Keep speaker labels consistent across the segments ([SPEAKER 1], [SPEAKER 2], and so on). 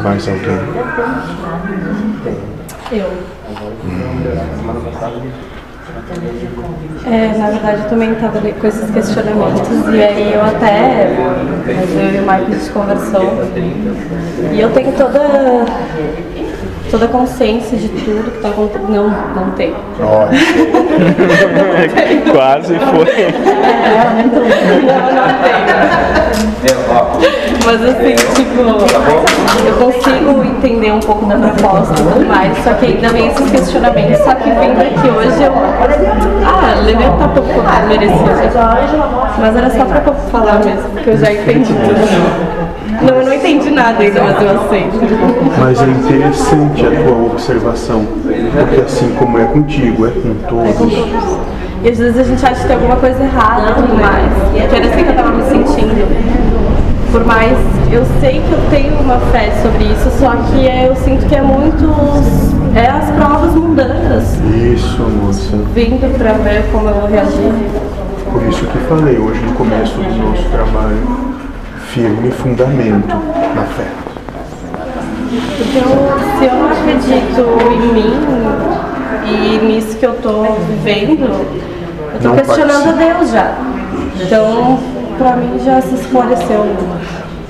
[SPEAKER 1] Mais alguém?
[SPEAKER 2] Eu. É, na verdade, eu também estava com esses questionamentos e aí eu até, mas eu e o Mike a gente conversou e eu tenho toda toda a consciência de tudo que está acontecendo. Não, não tenho.
[SPEAKER 1] Ótimo.
[SPEAKER 3] Quase foi.
[SPEAKER 2] É, não, não tenho. Mas assim, tipo, eu consigo entender um pouco da proposta e tudo mais, só que ainda vem esses questionamentos, só que vindo aqui hoje eu. Ah, levantar pouco que merecia. Mas era só pra falar mesmo, porque eu já entendi tudo. Não, eu não entendi nada ainda, mas eu aceito.
[SPEAKER 1] Mas é interessante a tua observação, porque assim como é contigo, é com todos.
[SPEAKER 2] E às vezes a gente acha que tem alguma coisa errada e tudo mais. Que era assim que eu tava me sentindo. Por mais, eu sei que eu tenho uma fé sobre isso, só que é, eu sinto que é muito. É as provas mundanas
[SPEAKER 1] Isso, moça.
[SPEAKER 2] vindo pra ver como eu vou reagir.
[SPEAKER 1] Por isso que falei hoje no começo do nosso trabalho, firme fundamento na fé.
[SPEAKER 2] Eu, se eu não acredito em mim e nisso que eu tô vivendo, eu tô
[SPEAKER 1] Não
[SPEAKER 2] questionando
[SPEAKER 1] participa.
[SPEAKER 2] Deus já. Então, pra mim já se esclareceu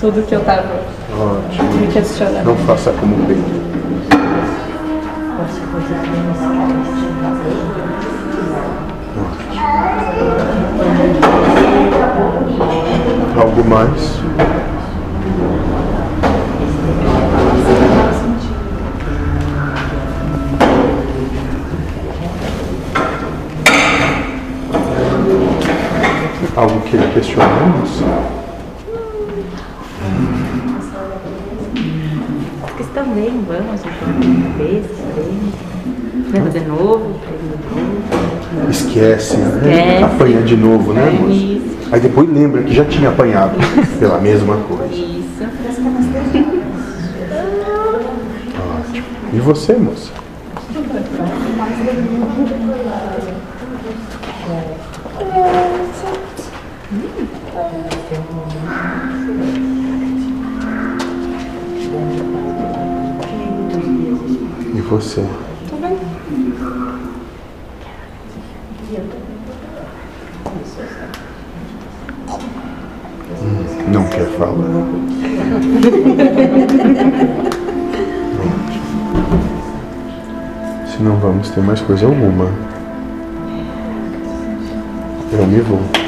[SPEAKER 2] tudo que eu tava
[SPEAKER 1] Ótimo.
[SPEAKER 2] me questionando.
[SPEAKER 1] Não faça como Pedro. Ótimo. Algo mais? Algo que ele questionamos?
[SPEAKER 4] Vocês também vamos uma vez, três. Vai fazer novo, três de novo.
[SPEAKER 1] Esquece, né? Apanha de novo, né, moça?
[SPEAKER 4] Isso.
[SPEAKER 1] Aí depois lembra que já tinha apanhado pela mesma coisa.
[SPEAKER 4] Isso.
[SPEAKER 1] Ótimo. E você, moça? E você? Hum, Não quer falar. Se não vamos ter mais coisa alguma. Eu me vou.